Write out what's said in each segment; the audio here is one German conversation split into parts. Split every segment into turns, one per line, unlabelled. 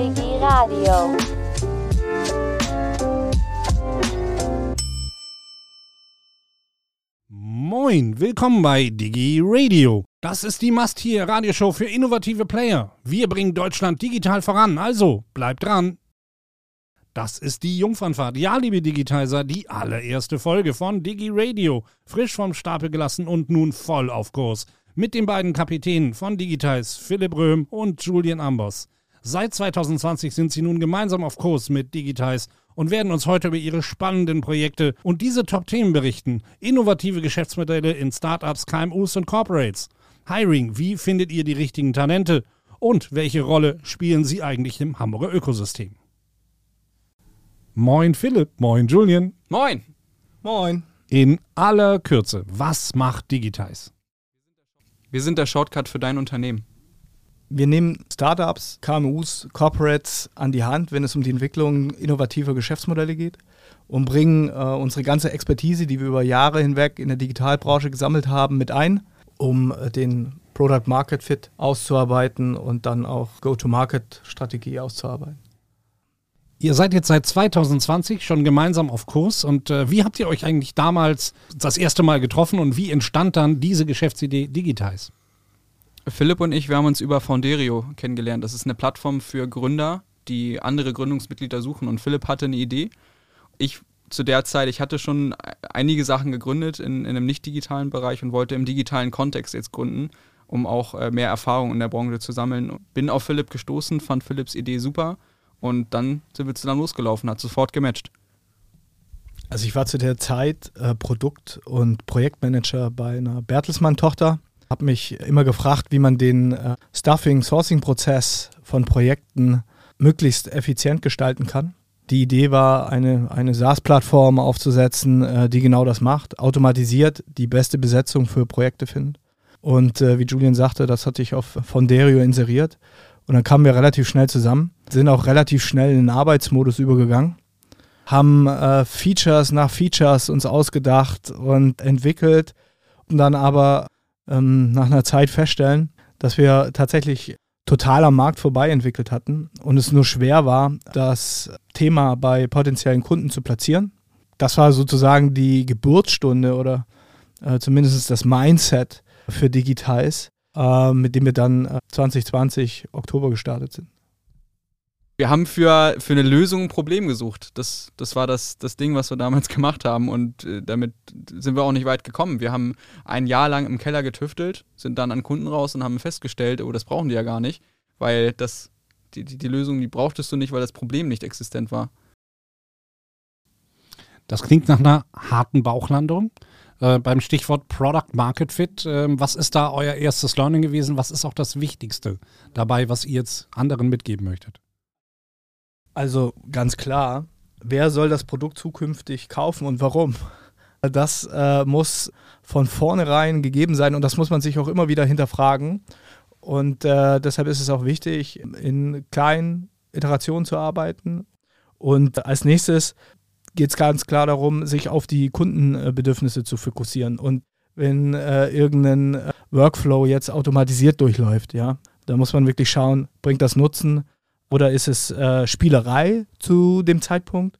Digi Radio.
Moin, willkommen bei Digi Radio. Das ist die Must-Hier-Radioshow für innovative Player. Wir bringen Deutschland digital voran, also bleibt dran. Das ist die Jungfernfahrt. Ja, liebe Digitizer, die allererste Folge von Digi Radio. Frisch vom Stapel gelassen und nun voll auf Kurs. Mit den beiden Kapitänen von Digitize, Philipp Röhm und Julian Ambos. Seit 2020 sind sie nun gemeinsam auf Kurs mit Digitize und werden uns heute über ihre spannenden Projekte und diese Top-Themen berichten. Innovative Geschäftsmodelle in Startups, KMUs und Corporates. Hiring, wie findet ihr die richtigen Talente? Und welche Rolle spielen sie eigentlich im Hamburger Ökosystem? Moin Philipp, moin Julian.
Moin.
Moin.
In aller Kürze, was macht Digitize?
Wir sind der Shortcut für dein Unternehmen.
Wir nehmen Startups, KMUs, Corporates an die Hand, wenn es um die Entwicklung innovativer Geschäftsmodelle geht und bringen äh, unsere ganze Expertise, die wir über Jahre hinweg in der Digitalbranche gesammelt haben, mit ein, um äh, den Product Market Fit auszuarbeiten und dann auch Go-to-Market-Strategie auszuarbeiten.
Ihr seid jetzt seit 2020 schon gemeinsam auf Kurs und äh, wie habt ihr euch eigentlich damals das erste Mal getroffen und wie entstand dann diese Geschäftsidee Digitize?
Philipp und ich, wir haben uns über Founderio kennengelernt. Das ist eine Plattform für Gründer, die andere Gründungsmitglieder suchen. Und Philipp hatte eine Idee. Ich zu der Zeit, ich hatte schon einige Sachen gegründet in, in einem nicht digitalen Bereich und wollte im digitalen Kontext jetzt gründen, um auch äh, mehr Erfahrung in der Branche zu sammeln. Bin auf Philipp gestoßen, fand Philipps Idee super und dann sind wir zusammen losgelaufen, hat sofort gematcht.
Also ich war zu der Zeit äh, Produkt- und Projektmanager bei einer Bertelsmann-Tochter habe mich immer gefragt, wie man den äh, Stuffing-Sourcing-Prozess von Projekten möglichst effizient gestalten kann. Die Idee war, eine, eine SaaS-Plattform aufzusetzen, äh, die genau das macht, automatisiert die beste Besetzung für Projekte findet. Und äh, wie Julian sagte, das hatte ich auf Fonderio inseriert. Und dann kamen wir relativ schnell zusammen, sind auch relativ schnell in den Arbeitsmodus übergegangen, haben äh, Features nach Features uns ausgedacht und entwickelt und dann aber ähm, nach einer Zeit feststellen, dass wir tatsächlich total am Markt vorbei entwickelt hatten und es nur schwer war, das Thema bei potenziellen Kunden zu platzieren. Das war sozusagen die Geburtsstunde oder äh, zumindest das Mindset für Digitize, äh, mit dem wir dann äh, 2020 Oktober gestartet sind
wir haben für, für eine Lösung ein Problem gesucht. Das, das war das, das Ding, was wir damals gemacht haben. Und äh, damit sind wir auch nicht weit gekommen. Wir haben ein Jahr lang im Keller getüftelt, sind dann an Kunden raus und haben festgestellt, oh, das brauchen die ja gar nicht, weil das, die, die, die Lösung, die brauchtest du nicht, weil das Problem nicht existent war.
Das klingt nach einer harten Bauchlandung. Äh, beim Stichwort Product Market Fit, äh, was ist da euer erstes Learning gewesen? Was ist auch das Wichtigste dabei, was ihr jetzt anderen mitgeben möchtet?
Also ganz klar, wer soll das Produkt zukünftig kaufen und warum? Das äh, muss von vornherein gegeben sein und das muss man sich auch immer wieder hinterfragen. Und äh, deshalb ist es auch wichtig, in kleinen Iterationen zu arbeiten. Und als nächstes geht es ganz klar darum, sich auf die Kundenbedürfnisse zu fokussieren. Und wenn äh, irgendein äh, Workflow jetzt automatisiert durchläuft, ja, da muss man wirklich schauen, bringt das Nutzen, oder ist es äh, Spielerei zu dem Zeitpunkt?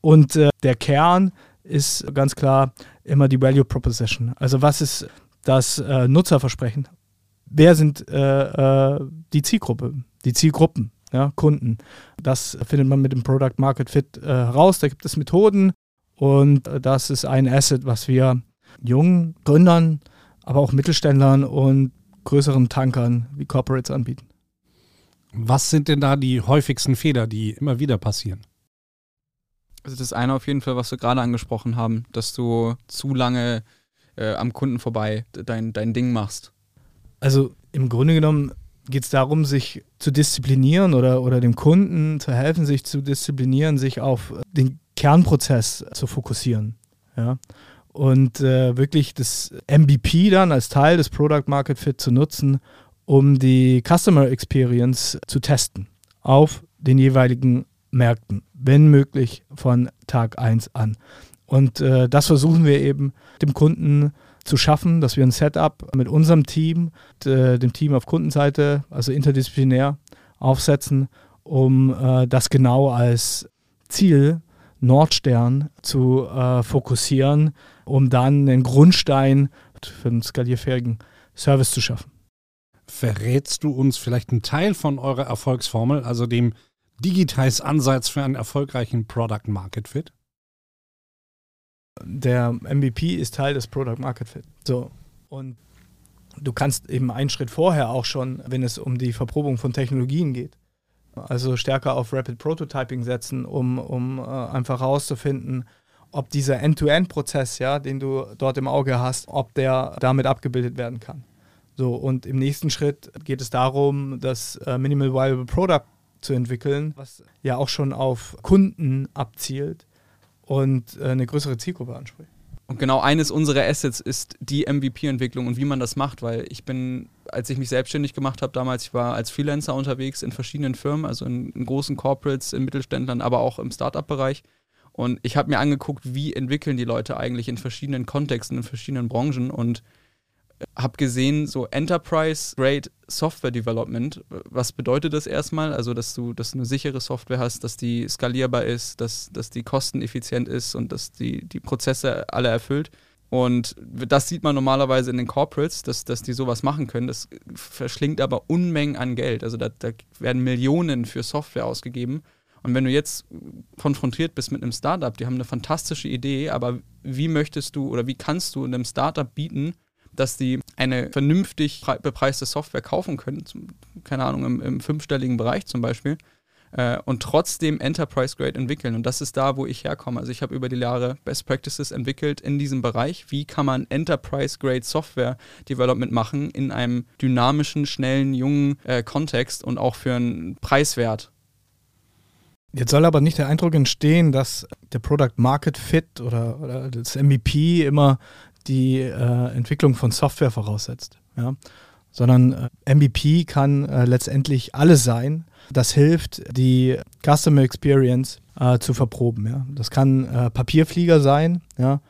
Und äh, der Kern ist ganz klar immer die Value Proposition. Also was ist das äh, Nutzerversprechen? Wer sind äh, äh, die Zielgruppe, die Zielgruppen, ja, Kunden? Das findet man mit dem Product Market Fit äh, heraus. Da gibt es Methoden und das ist ein Asset, was wir jungen Gründern, aber auch Mittelständlern und größeren Tankern wie Corporates anbieten.
Was sind denn da die häufigsten Fehler, die immer wieder passieren?
Also das eine auf jeden Fall, was wir gerade angesprochen haben, dass du zu lange äh, am Kunden vorbei dein, dein Ding machst.
Also im Grunde genommen geht es darum, sich zu disziplinieren oder, oder dem Kunden zu helfen, sich zu disziplinieren, sich auf den Kernprozess zu fokussieren. Ja? Und äh, wirklich das MVP dann als Teil des Product Market Fit zu nutzen, um die Customer Experience zu testen auf den jeweiligen Märkten, wenn möglich von Tag 1 an. Und äh, das versuchen wir eben dem Kunden zu schaffen, dass wir ein Setup mit unserem Team, äh, dem Team auf Kundenseite, also interdisziplinär, aufsetzen um äh, das genau als Ziel Nordstern zu äh, fokussieren, um dann den Grundstein für einen skalierfähigen Service zu schaffen.
Verrätst du uns vielleicht einen Teil von eurer Erfolgsformel, also dem Digitize-Ansatz für einen erfolgreichen Product Market Fit?
Der MVP ist Teil des Product Market Fit. So. Und du kannst eben einen Schritt vorher auch schon, wenn es um die Verprobung von Technologien geht, also stärker auf Rapid Prototyping setzen, um, um äh, einfach herauszufinden, ob dieser End-to-End-Prozess, ja, den du dort im Auge hast, ob der damit abgebildet werden kann. So, und im nächsten Schritt geht es darum, das äh, Minimal Viable Product zu entwickeln, was ja auch schon auf Kunden abzielt und äh, eine größere Zielgruppe anspricht.
Und genau eines unserer Assets ist die MVP-Entwicklung und wie man das macht, weil ich bin, als ich mich selbstständig gemacht habe damals, ich war als Freelancer unterwegs in verschiedenen Firmen, also in, in großen Corporates, in Mittelständlern, aber auch im Startup-Bereich. Und ich habe mir angeguckt, wie entwickeln die Leute eigentlich in verschiedenen Kontexten, in verschiedenen Branchen und habe gesehen, so Enterprise-Grade Software Development. Was bedeutet das erstmal? Also, dass du, dass du eine sichere Software hast, dass die skalierbar ist, dass, dass die kosteneffizient ist und dass die, die Prozesse alle erfüllt. Und das sieht man normalerweise in den Corporates, dass, dass die sowas machen können. Das verschlingt aber Unmengen an Geld. Also da, da werden Millionen für Software ausgegeben. Und wenn du jetzt konfrontiert bist mit einem Startup, die haben eine fantastische Idee, aber wie möchtest du oder wie kannst du einem Startup bieten, dass die eine vernünftig bepreiste Software kaufen können, zum, keine Ahnung, im, im, fünfstelligen Bereich zum Beispiel, äh, und trotzdem Enterprise Grade entwickeln. Und das ist da, wo ich herkomme. Also ich habe über die Jahre Best Practices entwickelt in diesem Bereich. Wie kann man Enterprise Grade Software Development machen in einem dynamischen, schnellen, jungen äh, Kontext und auch für einen Preiswert?
Jetzt soll aber nicht der Eindruck entstehen, dass der Product Market Fit oder, oder das MVP immer die äh, Entwicklung von Software voraussetzt. Ja? Sondern äh, MVP kann äh, letztendlich alles sein. Das hilft, die Customer Experience äh, zu verproben. Ja? Das kann äh, Papierflieger sein. Ja?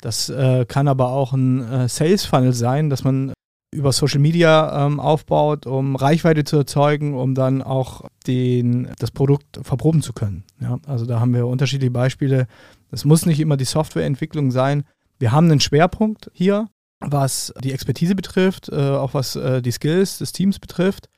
Das äh, kann aber auch ein Sales Funnel sein, dass man über Social Media ähm, aufbaut, um Reichweite zu erzeugen, um dann auch den, das Produkt verproben zu können. Ja? Also da haben wir unterschiedliche Beispiele. Das muss nicht immer die Softwareentwicklung sein. Wir haben einen Schwerpunkt hier, was die Expertise betrifft, äh, auch was äh, die Skills des Teams betrifft.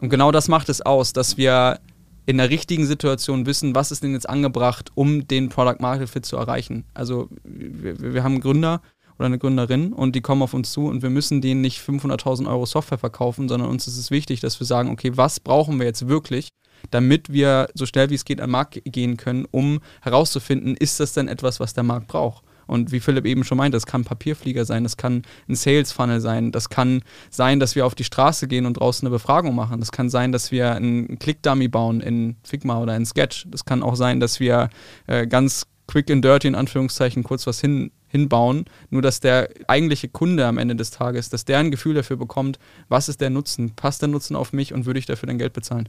Und genau das macht es aus, dass wir in der richtigen Situation wissen, was ist denn jetzt angebracht, um den Product Market Fit zu erreichen. Also wir, wir haben einen Gründer oder eine Gründerin und die kommen auf uns zu und wir müssen denen nicht 500.000 Euro Software verkaufen, sondern uns ist es wichtig, dass wir sagen, okay, was brauchen wir jetzt wirklich, damit wir so schnell wie es geht an den Markt gehen können, um herauszufinden, ist das denn etwas, was der Markt braucht. Und wie Philipp eben schon meinte, das kann Papierflieger sein, das kann ein Sales Funnel sein, das kann sein, dass wir auf die Straße gehen und draußen eine Befragung machen. Das kann sein, dass wir einen Click-Dummy bauen in Figma oder in Sketch. Das kann auch sein, dass wir äh, ganz quick and dirty in Anführungszeichen kurz was hin, hinbauen, nur dass der eigentliche Kunde am Ende des Tages, dass der ein Gefühl dafür bekommt, was ist der Nutzen, passt der Nutzen auf mich und würde ich dafür dann Geld bezahlen.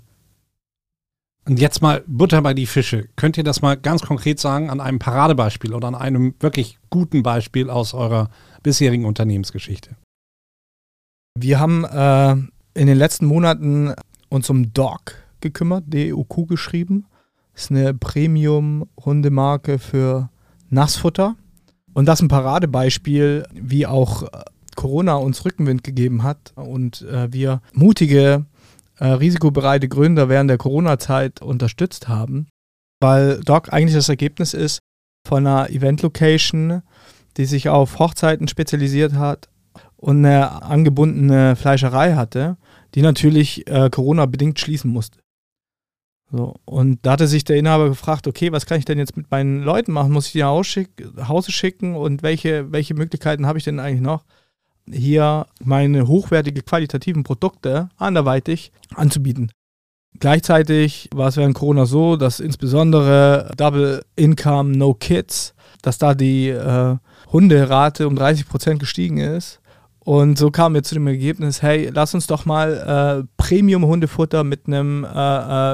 Und jetzt mal Butter bei die Fische. Könnt ihr das mal ganz konkret sagen an einem Paradebeispiel oder an einem wirklich guten Beispiel aus eurer bisherigen Unternehmensgeschichte?
Wir haben äh, in den letzten Monaten uns um Dog gekümmert, DUQ geschrieben. Das ist eine Premium-Hundemarke für Nassfutter. Und das ist ein Paradebeispiel, wie auch Corona uns Rückenwind gegeben hat und äh, wir mutige äh, risikobereite Gründer während der Corona-Zeit unterstützt haben, weil Doc eigentlich das Ergebnis ist von einer Event-Location, die sich auf Hochzeiten spezialisiert hat und eine angebundene Fleischerei hatte, die natürlich äh, Corona-bedingt schließen musste. So, und da hatte sich der Inhaber gefragt, okay, was kann ich denn jetzt mit meinen Leuten machen? Muss ich die nach Hause schicken und welche, welche Möglichkeiten habe ich denn eigentlich noch? Hier meine hochwertige qualitativen Produkte anderweitig anzubieten. Gleichzeitig war es während Corona so, dass insbesondere Double Income No Kids, dass da die äh, Hunderate um 30 Prozent gestiegen ist. Und so kamen wir zu dem Ergebnis, hey, lass uns doch mal äh, Premium-Hundefutter mit einem äh,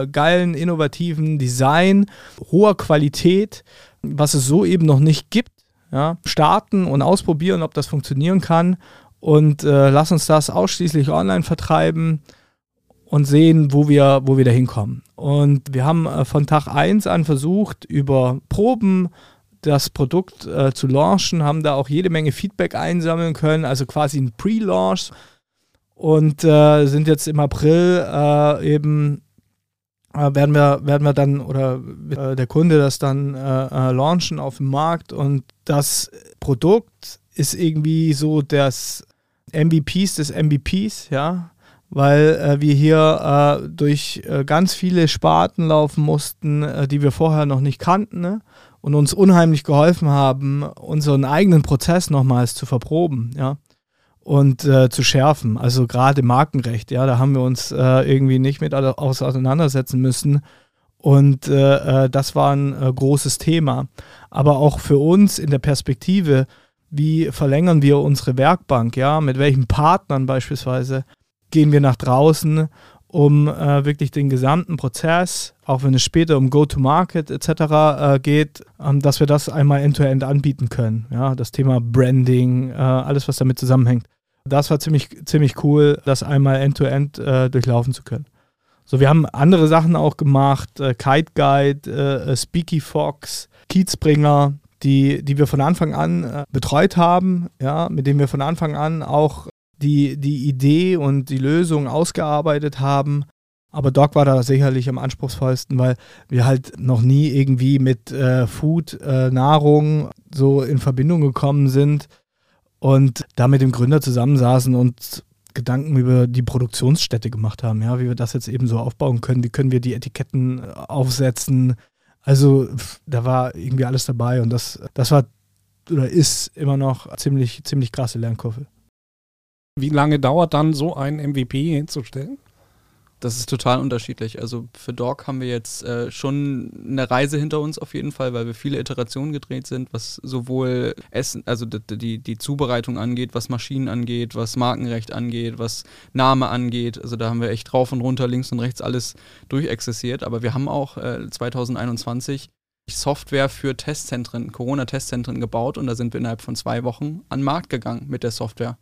äh, geilen, innovativen Design, hoher Qualität, was es so eben noch nicht gibt, ja, starten und ausprobieren, ob das funktionieren kann und äh, lass uns das ausschließlich online vertreiben und sehen, wo wir, wo wir da hinkommen. Und wir haben äh, von Tag 1 an versucht, über Proben das Produkt äh, zu launchen, haben da auch jede Menge Feedback einsammeln können, also quasi ein Pre-Launch und äh, sind jetzt im April äh, eben äh, werden wir werden wir dann oder äh, der Kunde das dann äh, launchen auf dem Markt und das Produkt ist irgendwie so das MVPs des MVPs, ja, weil äh, wir hier äh, durch äh, ganz viele Sparten laufen mussten, äh, die wir vorher noch nicht kannten ne? und uns unheimlich geholfen haben, unseren eigenen Prozess nochmals zu verproben, ja. Und äh, zu schärfen. Also gerade Markenrecht, ja, da haben wir uns äh, irgendwie nicht mit auseinandersetzen müssen. Und das war ein großes Thema. Aber auch für uns in der Perspektive, wie verlängern wir unsere Werkbank, ja, mit welchen Partnern beispielsweise gehen wir nach draußen, um äh, wirklich den gesamten Prozess, auch wenn es später um Go-to-Market etc. Äh, geht, ähm, dass wir das einmal end-to-end -end anbieten können. Ja, das Thema Branding, äh, alles, was damit zusammenhängt. Das war ziemlich, ziemlich cool, das einmal end-to-end -end, äh, durchlaufen zu können. So, wir haben andere Sachen auch gemacht, äh, Kite Guide, äh, Speaky Fox, Kiezbringer, die, die wir von Anfang an betreut haben, ja, mit denen wir von Anfang an auch die, die Idee und die Lösung ausgearbeitet haben. Aber Doc war da sicherlich am anspruchsvollsten, weil wir halt noch nie irgendwie mit äh, Food, äh, Nahrung so in Verbindung gekommen sind und da mit dem Gründer zusammensaßen und Gedanken über die Produktionsstätte gemacht haben, ja, wie wir das jetzt eben so aufbauen können, wie können wir die Etiketten äh, aufsetzen. Also da war irgendwie alles dabei und das, das war oder ist immer noch ziemlich, ziemlich krasse Lernkurve.
Wie lange dauert dann so ein MVP hinzustellen?
Das ist total unterschiedlich. Also für Dog haben wir jetzt äh, schon eine Reise hinter uns auf jeden Fall, weil wir viele Iterationen gedreht sind, was sowohl Essen, also die, die Zubereitung angeht, was Maschinen angeht, was Markenrecht angeht, was Name angeht. Also da haben wir echt drauf und runter, links und rechts alles durchexerziert. Aber wir haben auch äh, 2021 Software für Testzentren, Corona-Testzentren gebaut und da sind wir innerhalb von zwei Wochen an den Markt gegangen mit der Software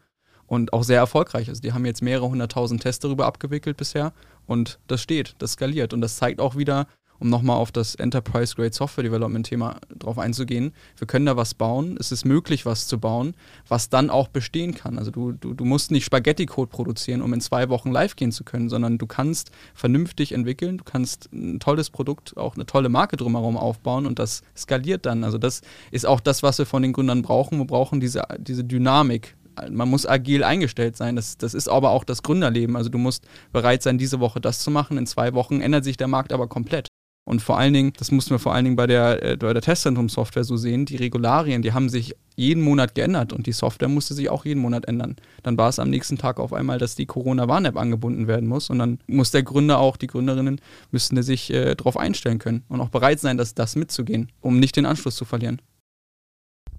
und auch sehr erfolgreich ist. Die haben jetzt mehrere hunderttausend Tests darüber abgewickelt bisher und das steht, das skaliert und das zeigt auch wieder, um nochmal auf das Enterprise Grade Software Development Thema drauf einzugehen, wir können da was bauen, es ist möglich, was zu bauen, was dann auch bestehen kann. Also du, du, du musst nicht Spaghetti-Code produzieren, um in zwei Wochen live gehen zu können, sondern du kannst vernünftig entwickeln, du kannst ein tolles Produkt, auch eine tolle Marke drumherum aufbauen und das skaliert dann. Also das ist auch das, was wir von den Gründern brauchen. Wir brauchen diese, diese Dynamik man muss agil eingestellt sein. Das, das ist aber auch das Gründerleben. Also du musst bereit sein, diese Woche das zu machen. In zwei Wochen ändert sich der Markt aber komplett. Und vor allen Dingen, das mussten wir vor allen Dingen bei der, äh, der Testzentrum-Software so sehen, die Regularien, die haben sich jeden Monat geändert und die Software musste sich auch jeden Monat ändern. Dann war es am nächsten Tag auf einmal, dass die Corona-Warn-App angebunden werden muss und dann muss der Gründer auch, die Gründerinnen, müssten sich äh, darauf einstellen können und auch bereit sein, das, das mitzugehen, um nicht den Anschluss zu verlieren.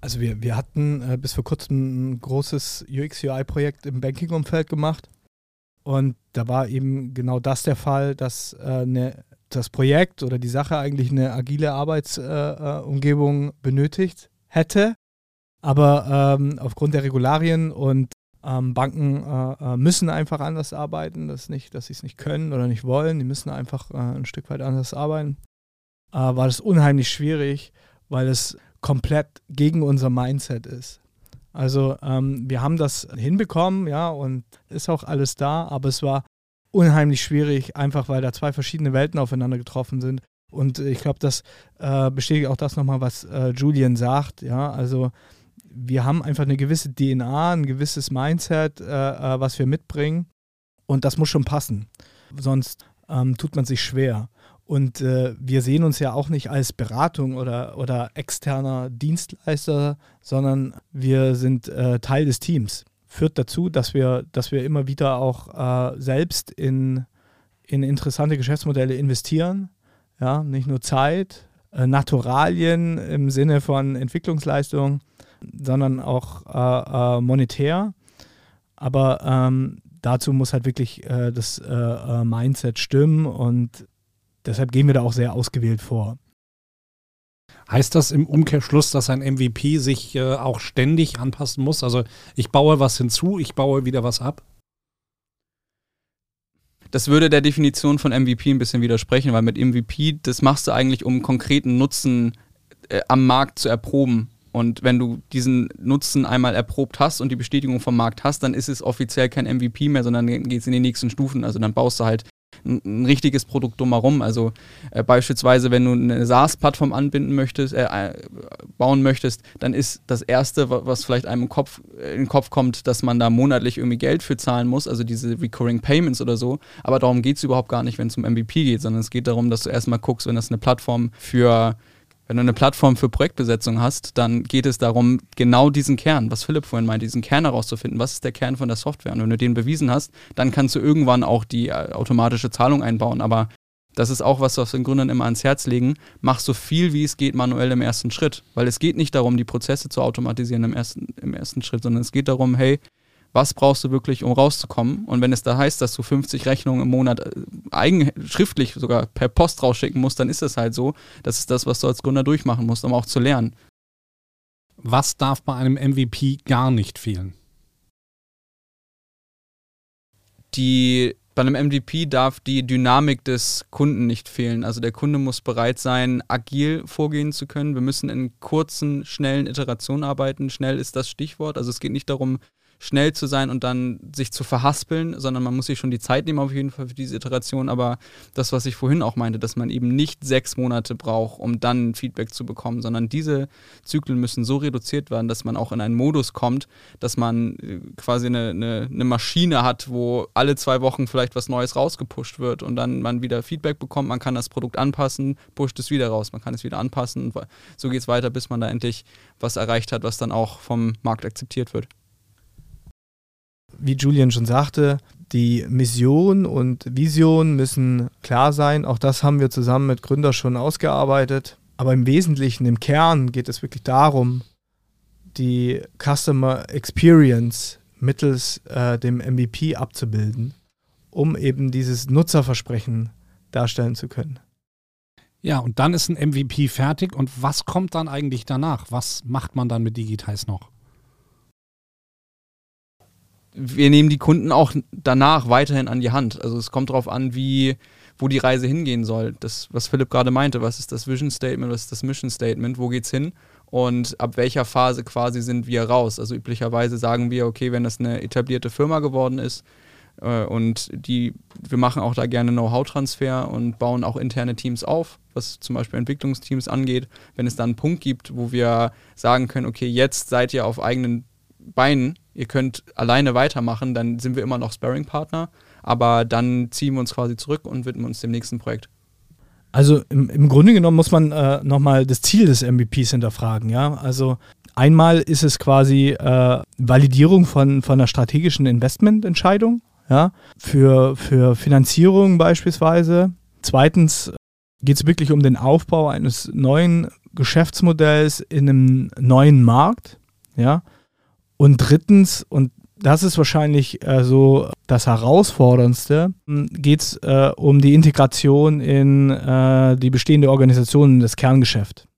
Also wir, wir hatten äh, bis vor kurzem ein großes UX-UI-Projekt im Banking-Umfeld gemacht. Und da war eben genau das der Fall, dass äh, ne, das Projekt oder die Sache eigentlich eine agile Arbeitsumgebung äh, benötigt hätte. Aber ähm, aufgrund der Regularien und ähm, Banken äh, äh, müssen einfach anders arbeiten. Das nicht, dass sie es nicht können oder nicht wollen. Die müssen einfach äh, ein Stück weit anders arbeiten. war das unheimlich schwierig, weil es komplett gegen unser Mindset ist. Also ähm, wir haben das hinbekommen, ja, und ist auch alles da, aber es war unheimlich schwierig, einfach weil da zwei verschiedene Welten aufeinander getroffen sind. Und ich glaube, das äh, bestätigt auch das nochmal, was äh, Julian sagt, ja, also wir haben einfach eine gewisse DNA, ein gewisses Mindset, äh, äh, was wir mitbringen und das muss schon passen. Sonst ähm, tut man sich schwer. Und äh, wir sehen uns ja auch nicht als Beratung oder, oder externer Dienstleister, sondern wir sind äh, Teil des Teams. Führt dazu, dass wir, dass wir immer wieder auch äh, selbst in, in interessante Geschäftsmodelle investieren. Ja, nicht nur Zeit, äh, Naturalien im Sinne von Entwicklungsleistung, sondern auch äh, äh, monetär. Aber ähm, dazu muss halt wirklich das Mindset stimmen und Deshalb gehen wir da auch sehr ausgewählt vor.
Heißt das im Umkehrschluss, dass ein MVP sich äh, auch ständig anpassen muss? Also ich baue was hinzu, ich baue wieder was ab?
das würde der Definition von MVP ein bisschen widersprechen, weil mit MVP, das machst du eigentlich, um konkreten Nutzen äh, am Markt zu erproben. Und wenn du diesen Nutzen einmal erprobt hast und die Bestätigung vom Markt hast, dann ist es offiziell kein MVP mehr, sondern geht es in die nächsten Stufen. Also dann baust du halt ein, richtiges Produkt drumherum. Also äh, beispielsweise, wenn du eine SaaS-Plattform anbinden möchtest, äh, äh, bauen möchtest, dann ist das Erste, was vielleicht einem im Kopf, äh, in den Kopf kommt, dass man da monatlich irgendwie Geld für zahlen muss, also diese Recurring Payments oder so. Aber darum geht es überhaupt gar nicht, wenn es um MVP geht, sondern es geht darum, dass du erstmal guckst, wenn das eine Plattform für wenn du eine Plattform für Projektbesetzung hast, dann geht es darum, genau diesen Kern, was Philipp vorhin meinte, diesen Kern herauszufinden. Was ist der Kern von der Software? Und wenn du den bewiesen hast, dann kannst du irgendwann auch die äh, automatische Zahlung einbauen. Aber das ist auch was, was wir den Gründern immer ans Herz legen. Mach so viel wie es geht manuell im ersten Schritt. Weil es geht nicht darum, die Prozesse zu automatisieren im ersten, im ersten Schritt, sondern es geht darum, hey, was brauchst du wirklich, um rauszukommen. Und wenn es da heißt, dass du 50 Rechnungen im Monat äh, eigen, schriftlich sogar per Post rausschicken musst, dann ist das halt so. Das ist das, was du als Gründer durchmachen musst, um auch zu lernen.
Was darf bei einem MVP gar nicht fehlen?
Die bei einem MVP darf die Dynamik des Kunden nicht fehlen. Also der Kunde muss bereit sein, agil vorgehen zu können. Wir müssen in kurzen, schnellen Iterationen arbeiten. Schnell ist das Stichwort. Also es geht nicht darum, schnell zu sein und dann sich zu verhaspeln, sondern man muss sich schon die Zeit nehmen auf jeden Fall für diese Iteration. Aber das, was ich vorhin auch meinte, dass man eben nicht sechs Monate braucht, um dann Feedback zu bekommen, sondern diese Zyklen müssen so reduziert werden, dass man auch in einen Modus kommt, dass man äh, quasi eine, eine, eine Maschine hat, wo alle zwei Wochen vielleicht was Neues rausgepusht wird und dann man wieder Feedback bekommt, man kann das Produkt anpassen, pusht es wieder raus, man kann es wieder anpassen und so geht es weiter, bis man da endlich was erreicht hat, was dann auch vom Markt akzeptiert wird
wie Julian schon sagte, die Mission und Vision müssen klar sein. Auch das haben wir zusammen mit Gründer schon ausgearbeitet. Aber im Wesentlichen, im Kern geht es wirklich darum, die Customer Experience mittels äh, dem MVP abzubilden, um eben dieses Nutzerversprechen darstellen zu können.
Ja, und dann ist ein MVP fertig. Und was kommt dann eigentlich danach? Was macht man dann mit Digitize noch?
Wir nehmen die Kunden auch danach weiterhin an die Hand. Also es kommt darauf an, wie, wo die Reise hingehen soll. Das, was Philipp gerade meinte, was ist das Vision Statement, was ist das Mission Statement, wo geht's hin? Und ab welcher Phase quasi sind wir raus? Also üblicherweise sagen wir, okay, wenn das eine etablierte Firma geworden ist äh, und die, wir machen auch da gerne Know-how-Transfer und bauen auch interne Teams auf, was zum Beispiel Entwicklungsteams angeht. Wenn es dann einen Punkt gibt, wo wir sagen können, okay, jetzt seid ihr auf eigenen Beinen, ihr könnt alleine weitermachen, dann sind wir immer noch Sparring-Partner, aber dann ziehen wir uns quasi zurück und widmen uns dem nächsten Projekt.
Also im, im Grunde genommen muss man äh, nochmal das Ziel des MVPs hinterfragen, ja. Also einmal ist es quasi äh, Validierung von, von einer strategischen Investmententscheidung, ja, für, für Finanzierung beispielsweise. Zweitens geht es wirklich um den Aufbau eines neuen Geschäftsmodells in einem neuen Markt, ja. Und drittens, und das ist wahrscheinlich äh, so das Herausforderndste, hm, geht es äh, um die Integration in äh, die bestehende Organisation, das Kerngeschäft.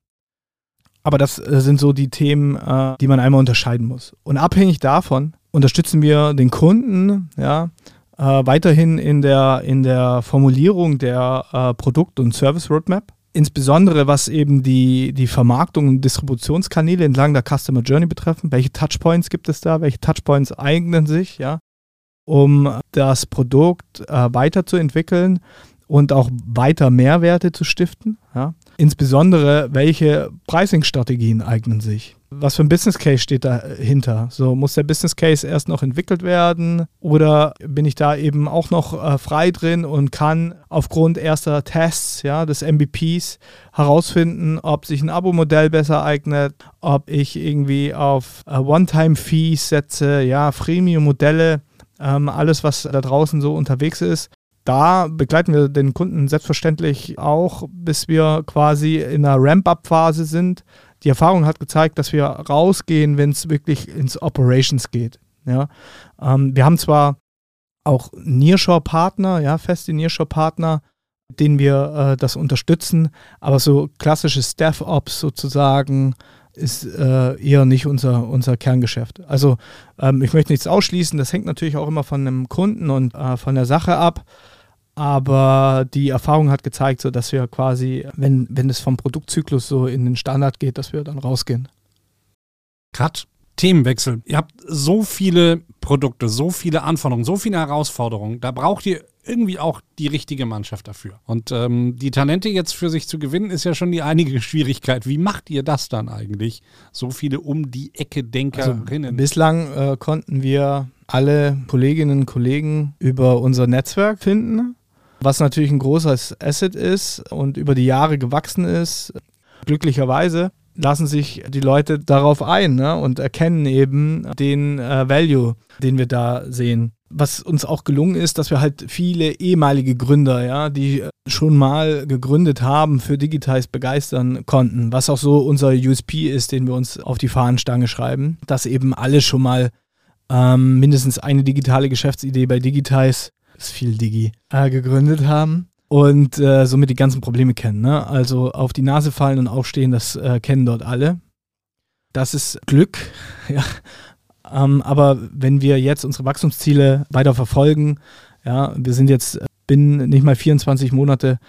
Aber das äh, sind so die Themen, äh, die man einmal unterscheiden muss. Und abhängig davon unterstützen wir den Kunden ja, äh, weiterhin in der, in der Formulierung der Produkt- und Service-Roadmap insbesondere was eben die, die Vermarktung und Distributionskanäle entlang der Customer Journey betreffen. Welche Touchpoints gibt es da? Welche Touchpoints eignen sich, ja, um das Produkt äh, weiterzuentwickeln und auch weiter Mehrwerte zu stiften? Ja. Insbesondere, welche Pricing-Strategien eignen sich? Was für ein Business Case steht dahinter? So, muss der Business Case erst noch entwickelt werden oder bin ich da eben auch noch äh, frei drin und kann aufgrund erster Tests ja, des MVPs herausfinden, ob sich ein Abo-Modell besser eignet, ob ich irgendwie auf äh, One-Time-Fees setze, ja, Freemium-Modelle, ähm, alles, was da draußen so unterwegs ist da begleiten wir den Kunden selbstverständlich auch, bis wir quasi in einer Ramp-up-Phase sind. Die Erfahrung hat gezeigt, dass wir rausgehen, wenn es wirklich ins Operations geht. Ja? Ähm, wir haben zwar auch Nearshore-Partner, ja, feste Nearshore-Partner, denen wir äh, das unterstützen, aber so klassisches DevOps sozusagen ist äh, eher nicht unser, unser Kerngeschäft. Also ähm, ich möchte nichts ausschließen, das hängt natürlich auch immer von einem Kunden und äh, von der Sache ab. Aber die Erfahrung hat gezeigt, so dass wir quasi, wenn, wenn es vom Produktzyklus so in den Standard geht, dass wir dann rausgehen.
Cut. Themenwechsel. Ihr habt so viele Produkte, so viele Anforderungen, so viele Herausforderungen. Da braucht ihr irgendwie auch die richtige Mannschaft dafür. Und ähm, die Talente jetzt für sich zu gewinnen, ist ja schon die einige Schwierigkeit. Wie macht ihr das dann eigentlich? So viele um die Ecke Denkerinnen.
Also, bislang äh, konnten wir alle Kolleginnen und Kollegen über unser Netzwerk finden, was natürlich ein großes Asset ist und über die Jahre gewachsen ist. Glücklicherweise lassen sich die Leute darauf ein ne? und erkennen eben den äh, Value, den wir da sehen. Was uns auch gelungen ist, dass wir halt viele ehemalige Gründer, ja, die schon mal gegründet haben, für Digitize begeistern konnten. Was auch so unser USP ist, den wir uns auf die Fahnenstange schreiben, dass eben alle schon mal ähm, mindestens eine digitale Geschäftsidee bei Digitize, ist viel Digi, äh, gegründet haben und äh, somit die ganzen Probleme kennen. Ne? Also auf die Nase fallen und aufstehen, das äh, kennen dort alle. Das ist Glück, ja. Ähm, aber wenn wir jetzt unsere Wachstumsziele weiter verfolgen, ja, wir sind jetzt bin nicht mal 24 Monate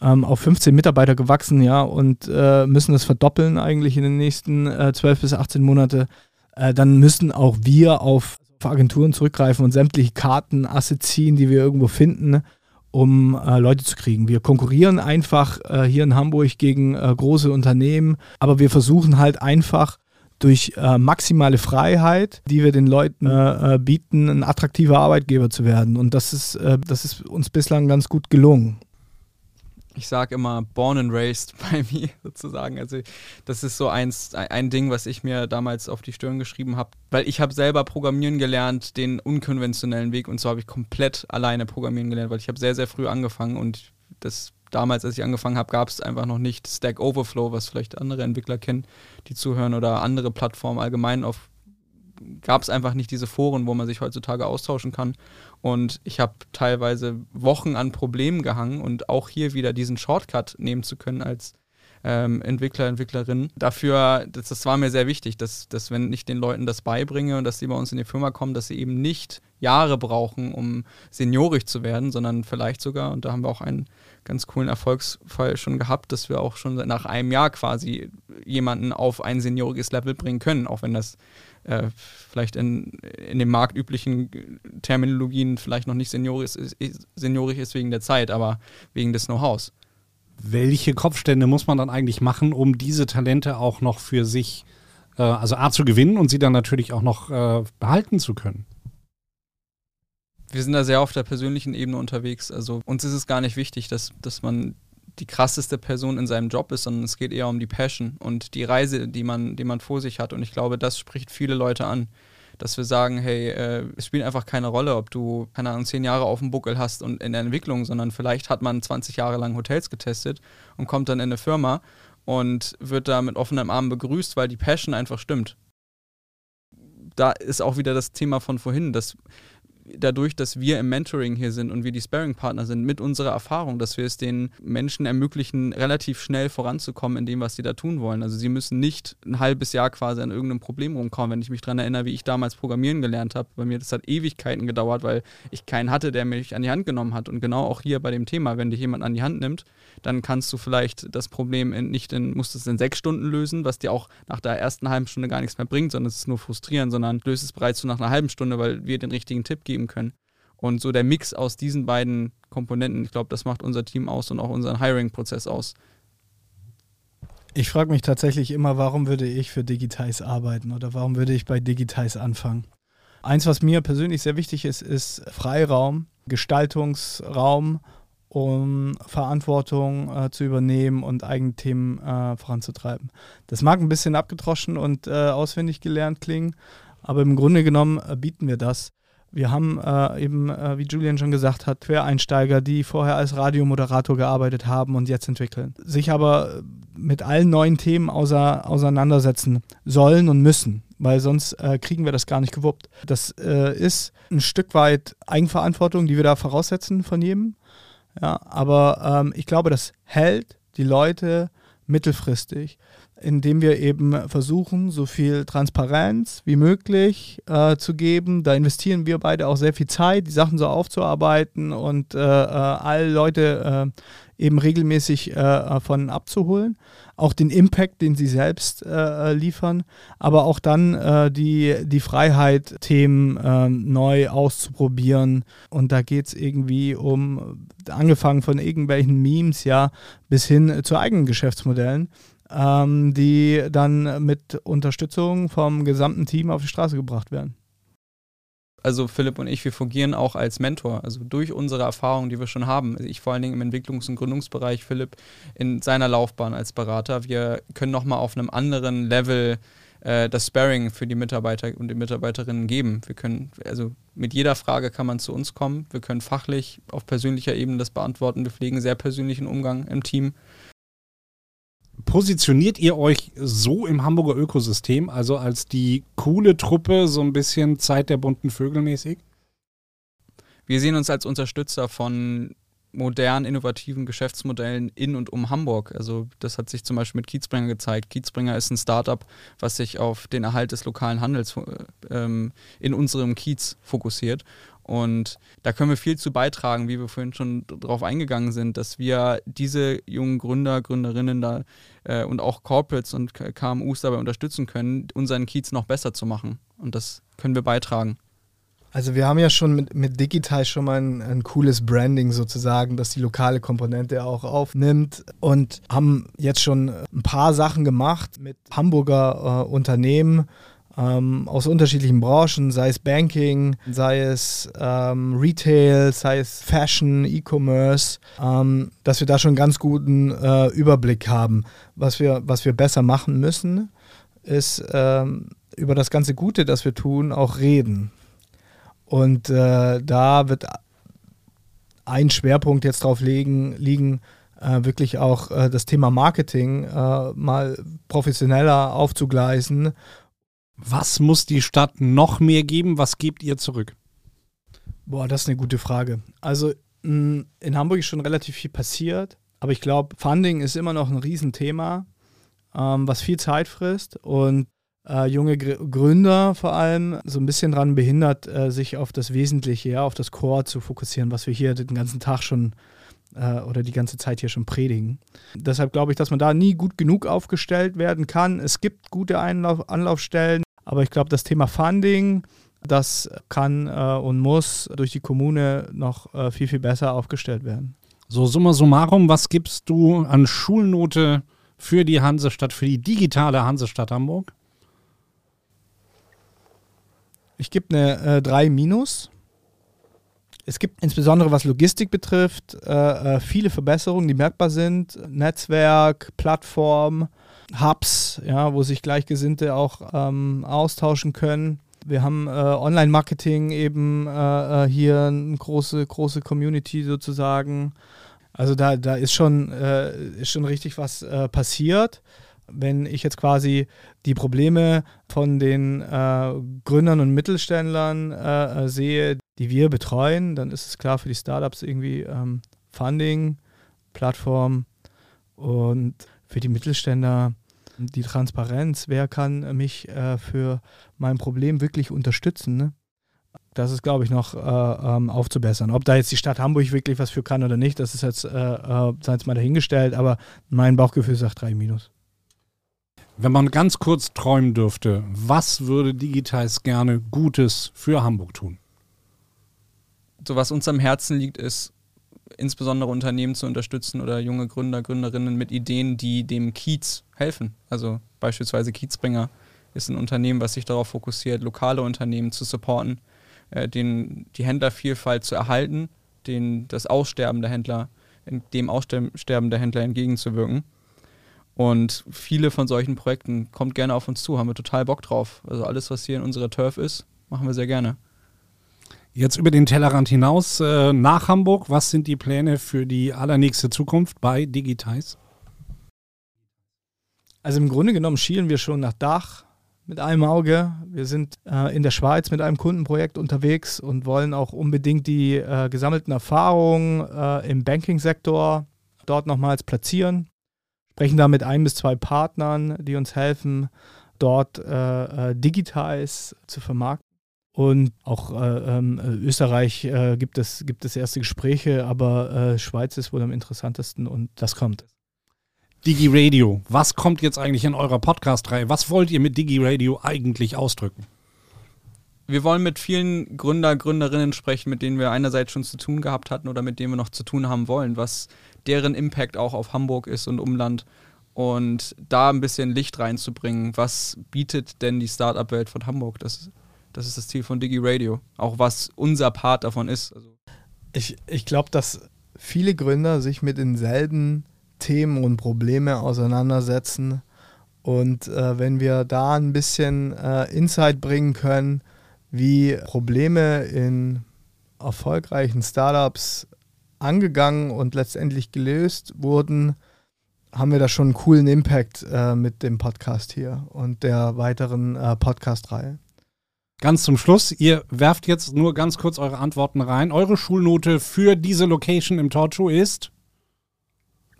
ähm, auf 15 Mitarbeiter gewachsen, ja, und äh, müssen das verdoppeln eigentlich in den nächsten äh, 12 bis 18 Monate, äh, dann müssen auch wir auf Agenturen zurückgreifen und sämtliche Karten, Assets ziehen, die wir irgendwo finden, um äh, Leute zu kriegen. Wir konkurrieren einfach äh, hier in Hamburg gegen äh, große Unternehmen, aber wir versuchen halt einfach durch äh, maximale Freiheit, die wir den Leuten äh, äh, bieten, ein attraktiver Arbeitgeber zu werden. Und das ist, das ist uns bislang ganz gut gelungen
ich sage immer born and raised bei mir sozusagen. Also das ist so eins, ein Ding, was ich mir damals auf die Stirn geschrieben habe, weil ich habe selber programmieren gelernt, den unkonventionellen Weg und so habe ich komplett alleine programmieren gelernt, weil ich habe sehr, sehr früh angefangen und das damals, als ich angefangen habe, gab es einfach noch nicht Stack Overflow, was vielleicht andere Entwickler kennen, die zuhören oder andere Plattformen allgemein auf gab es einfach nicht diese Foren, wo man sich heutzutage austauschen kann. Und ich habe teilweise Wochen an Problemen gehangen und auch hier wieder diesen Shortcut nehmen zu können als ähm, Entwickler, Entwicklerin. Dafür, das, das war mir sehr wichtig, dass, dass wenn ich den Leuten das beibringe und dass sie bei uns in die Firma kommen, dass sie eben nicht Jahre brauchen, um seniorisch zu werden, sondern vielleicht sogar, und da haben wir auch einen ganz coolen Erfolgsfall schon gehabt, dass wir auch schon nach einem Jahr quasi jemanden auf ein senioriges Level bringen können, auch wenn das äh, vielleicht in, in den marktüblichen Terminologien vielleicht noch nicht seniorisch ist, seniorisch ist wegen der Zeit, aber wegen des Know-hows.
Welche Kopfstände muss man dann eigentlich machen, um diese Talente auch noch für sich, äh, also A zu gewinnen und sie dann natürlich auch noch äh, behalten zu können?
Wir sind da sehr auf der persönlichen Ebene unterwegs. Also uns ist es gar nicht wichtig, dass, dass man die krasseste Person in seinem Job ist, sondern es geht eher um die Passion und die Reise, die man, die man vor sich hat. Und ich glaube, das spricht viele Leute an, dass wir sagen, hey, äh, es spielt einfach keine Rolle, ob du, keine Ahnung, zehn Jahre auf dem Buckel hast und in der Entwicklung, sondern vielleicht hat man 20 Jahre lang Hotels getestet und kommt dann in eine Firma und wird da mit offenem Arm begrüßt, weil die Passion einfach stimmt. Da ist auch wieder das Thema von vorhin, dass dadurch, dass wir im Mentoring hier sind und wir die Sparing-Partner sind, mit unserer Erfahrung, dass wir es den Menschen ermöglichen, relativ schnell voranzukommen in dem, was sie da tun wollen. Also sie müssen nicht ein halbes Jahr quasi an irgendeinem Problem rumkommen. Wenn ich mich daran erinnere, wie ich damals Programmieren gelernt habe, bei mir das hat Ewigkeiten gedauert, weil ich keinen hatte, der mich an die Hand genommen hat. Und genau auch hier bei dem Thema, wenn dich jemand an die Hand nimmt, dann kannst du vielleicht das Problem in, nicht in, musst es in sechs Stunden lösen, was dir auch nach der ersten halben Stunde gar nichts mehr bringt, sondern es ist nur frustrierend, sondern löst es bereits so nach einer halben Stunde, weil wir den richtigen Tipp geben können. Und so der Mix aus diesen beiden Komponenten, ich glaube, das macht unser Team aus und auch unseren Hiring-Prozess aus.
Ich frage mich tatsächlich immer, warum würde ich für Digitize arbeiten oder warum würde ich bei Digitize anfangen? Eins, was mir persönlich sehr wichtig ist, ist Freiraum, Gestaltungsraum um Verantwortung äh, zu übernehmen und eigene Themen äh, voranzutreiben. Das mag ein bisschen abgedroschen und äh, auswendig gelernt klingen, aber im Grunde genommen äh, bieten wir das. Wir haben äh, eben, äh, wie Julian schon gesagt hat, Quereinsteiger, die vorher als Radiomoderator gearbeitet haben und jetzt entwickeln, sich aber mit allen neuen Themen außer, auseinandersetzen sollen und müssen, weil sonst kriegen wir das gar nicht gewuppt. Das ist ein Stück weit Eigenverantwortung, die wir da voraussetzen von jedem ja, aber ähm, ich glaube, das hält die Leute mittelfristig, indem wir eben versuchen, so viel Transparenz wie möglich äh, zu geben. Da investieren wir beide auch sehr viel Zeit, die Sachen so aufzuarbeiten und äh, äh alle Leute äh, eben regelmäßig äh, von abzuholen. Auch den Impact, den sie selbst äh, liefern, aber auch dann die, die Freiheit, Themen ähm, neu auszuprobieren. Und da geht es irgendwie um, angefangen von irgendwelchen Memes, ja, bis hin zu eigenen Geschäftsmodellen ähm, die dann mit Unterstützung vom gesamten Team auf die Straße gebracht werden.
Also Philipp und ich, wir fungieren auch als Mentor, also durch unsere Erfahrungen, die wir schon haben. Also ich vor allen Dingen im Entwicklungs- und Gründungsbereich, Philipp in seiner Laufbahn als Berater. Wir können nochmal auf einem anderen Level äh, das Sparring für die Mitarbeiter und die Mitarbeiterinnen geben. Wir können, also mit jeder Frage kann man zu uns kommen. Wir können fachlich auf persönlicher Ebene das beantworten. Wir pflegen sehr persönlichen Umgang im Team
positioniert ihr euch so im Hamburger Ökosystem, also als die coole Truppe, so ein bisschen Zeit der bunten Vögel mäßig?
Wir sehen uns als Unterstützer von modernen, innovativen Geschäftsmodellen in und um Hamburg. Also das hat sich zum Beispiel mit Kiezbringer gezeigt. Kiezbringer ist ein Startup, was sich auf den Erhalt des lokalen Handels äh, ähm, in unserem Kiez fokussiert. Und da können wir viel zu beitragen, wie wir vorhin schon darauf eingegangen sind, dass wir diese jungen Gründer, Gründerinnen da äh, und auch Corporates und KMUs dabei unterstützen können, unseren Kiez noch besser zu machen. Und das können wir beitragen.
Also wir haben ja schon mit, mit Digital schon mal ein, ein, cooles Branding sozusagen, das die lokale Komponente auch aufnimmt und haben jetzt schon ein paar Sachen gemacht mit Hamburger äh, Unternehmen ähm, aus unterschiedlichen Branchen, sei es Banking, sei es ähm, Retail, sei es Fashion, E-Commerce, ähm, dass wir da schon einen ganz guten äh, Überblick haben. Was wir, was wir besser machen müssen, ist ähm, über das ganze Gute, das wir tun, auch reden. Und äh, da wird ein Schwerpunkt jetzt drauf liegen, liegen äh, wirklich auch äh, das Thema Marketing äh, mal professioneller aufzugleisen
was muss die Stadt noch mehr geben? Was gebt ihr zurück?
Boah, das ist eine gute Frage. Also in Hamburg ist schon relativ viel passiert, aber ich glaube, Funding ist immer noch ein Riesenthema, ähm, was viel Zeit frisst und äh, junge Gr Gründer vor allem so ein bisschen daran behindert, äh, sich auf das Wesentliche, ja, auf das Core zu fokussieren, was wir hier den ganzen Tag schon äh, oder die ganze Zeit hier schon predigen. Deshalb glaube ich, dass man da nie gut genug aufgestellt werden kann. Es gibt gute Einlauf Anlaufstellen, aber ich glaube, das Thema Funding, das kann äh, und muss durch die Kommune noch äh, viel, viel besser aufgestellt werden.
So, summa summarum, was gibst du an Schulnote für die Hansestadt, für die digitale Hansestadt Hamburg?
Ich gebe eine äh, 3 minus. Es gibt insbesondere, was Logistik betrifft, äh, äh, viele Verbesserungen, die merkbar sind. Netzwerk, Plattform, Hubs, ja, wo sich Gleichgesinnte auch ähm, austauschen können. Wir haben äh, Online-Marketing eben äh, äh, hier eine große, große Community sozusagen. Also da, da ist, schon, äh, ist schon richtig was äh, passiert. Wenn ich jetzt quasi die Probleme von den äh, Gründern und Mittelständlern sehe, die wir betreuen, dann ist es klar für die Startups irgendwie ähm, Funding, Plattform und für die Mittelständler die Transparenz, wer kann mich äh, für mein Problem wirklich unterstützen. Ne? Das ist, glaube ich, noch äh, ähm, aufzubessern. Ob da jetzt die Stadt Hamburg wirklich was für kann oder nicht, das ist jetzt, äh, äh, jetzt mal dahingestellt, aber mein Bauchgefühl sagt 3 minus.
Wenn man ganz kurz träumen dürfte, was würde Digitize gerne Gutes für Hamburg tun?
So was uns am Herzen liegt, ist insbesondere Unternehmen zu unterstützen oder junge Gründer, Gründerinnen mit Ideen, die dem Kiez helfen. Also beispielsweise Kiezbringer ist ein Unternehmen, was sich darauf fokussiert, lokale Unternehmen zu supporten, äh, den, die Händlervielfalt zu erhalten, den, das Aussterben der Händler, dem Aussterben der Händler entgegenzuwirken. Und viele von solchen Projekten kommt gerne auf uns zu, haben wir total Bock drauf. Also alles, was hier in unserer Turf ist, machen wir sehr gerne.
Jetzt über den Tellerrand hinaus äh, nach Hamburg, was sind die Pläne für die allernächste Zukunft bei Digitize?
Also im Grunde genommen schielen wir schon nach Dach mit einem Auge. Wir sind äh, in der Schweiz mit einem Kundenprojekt unterwegs und wollen auch unbedingt die äh, gesammelten Erfahrungen äh, im Banking-Sektor dort nochmals platzieren. sprechen da mit ein bis zwei Partnern, die uns helfen, dort äh, äh, Digitize zu vermarkten. Und auch äh, ähm, Österreich äh, gibt, es, gibt es erste Gespräche, aber äh, Schweiz ist wohl am interessantesten und das kommt.
Digi Radio, was kommt jetzt eigentlich in eurer Podcast-Reihe? Was wollt ihr mit Digi Radio eigentlich ausdrücken?
Wir wollen mit vielen Gründer, Gründerinnen sprechen, mit denen wir einerseits schon zu tun gehabt hatten oder mit denen wir noch zu tun haben wollen, was deren Impact auch auf Hamburg ist und Umland und da ein bisschen Licht reinzubringen. Was bietet denn die Startup-Welt von Hamburg? Das, das ist das Ziel von Digi Radio. Auch was unser Part davon ist. Also
ich ich glaube, dass viele Gründer sich mit denselben Themen und Problemen auseinandersetzen. Und äh, wenn wir da ein bisschen äh, Insight bringen können, wie Probleme in erfolgreichen Startups angegangen und letztendlich gelöst wurden, haben wir da schon einen coolen Impact äh, mit dem Podcast hier und der weiteren äh, Podcast-Reihe.
Ganz zum Schluss, ihr werft jetzt nur ganz kurz eure Antworten rein. Eure Schulnote für diese Location im Torcho ist?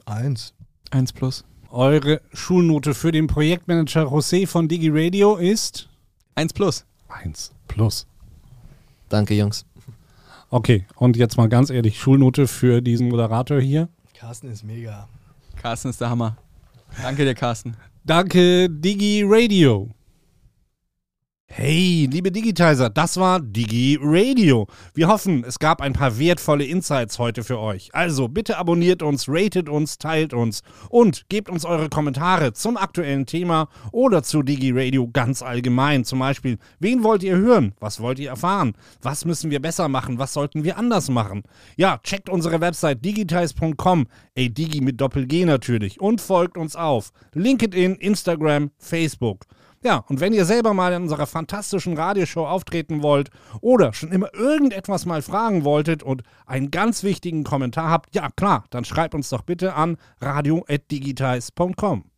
Eins.
Eins plus.
Eure Schulnote für den Projektmanager José von Digi Radio ist?
Eins plus.
Eins plus.
Danke, Jungs.
Okay, und jetzt mal ganz ehrlich, Schulnote für diesen Moderator hier?
Carsten ist mega.
Carsten ist der Hammer. Danke dir, Carsten.
Danke, Digi Radio. Hey, liebe Digitizer, das war Digi Radio. Wir hoffen, es gab ein paar wertvolle Insights heute für euch. Also bitte abonniert uns, ratet uns, teilt uns und gebt uns eure Kommentare zum aktuellen Thema oder zu Digi Radio ganz allgemein. Zum Beispiel, wen wollt ihr hören? Was wollt ihr erfahren? Was müssen wir besser machen? Was sollten wir anders machen? Ja, checkt unsere Website digitize.com, ey Digi mit Doppel-G natürlich und folgt uns auf LinkedIn, Instagram, Facebook. Ja, und wenn ihr selber mal in unserer fantastischen Radioshow auftreten wollt oder schon immer irgendetwas mal fragen wolltet und einen ganz wichtigen Kommentar habt, ja klar, dann schreibt uns doch bitte an radio.digitize.com.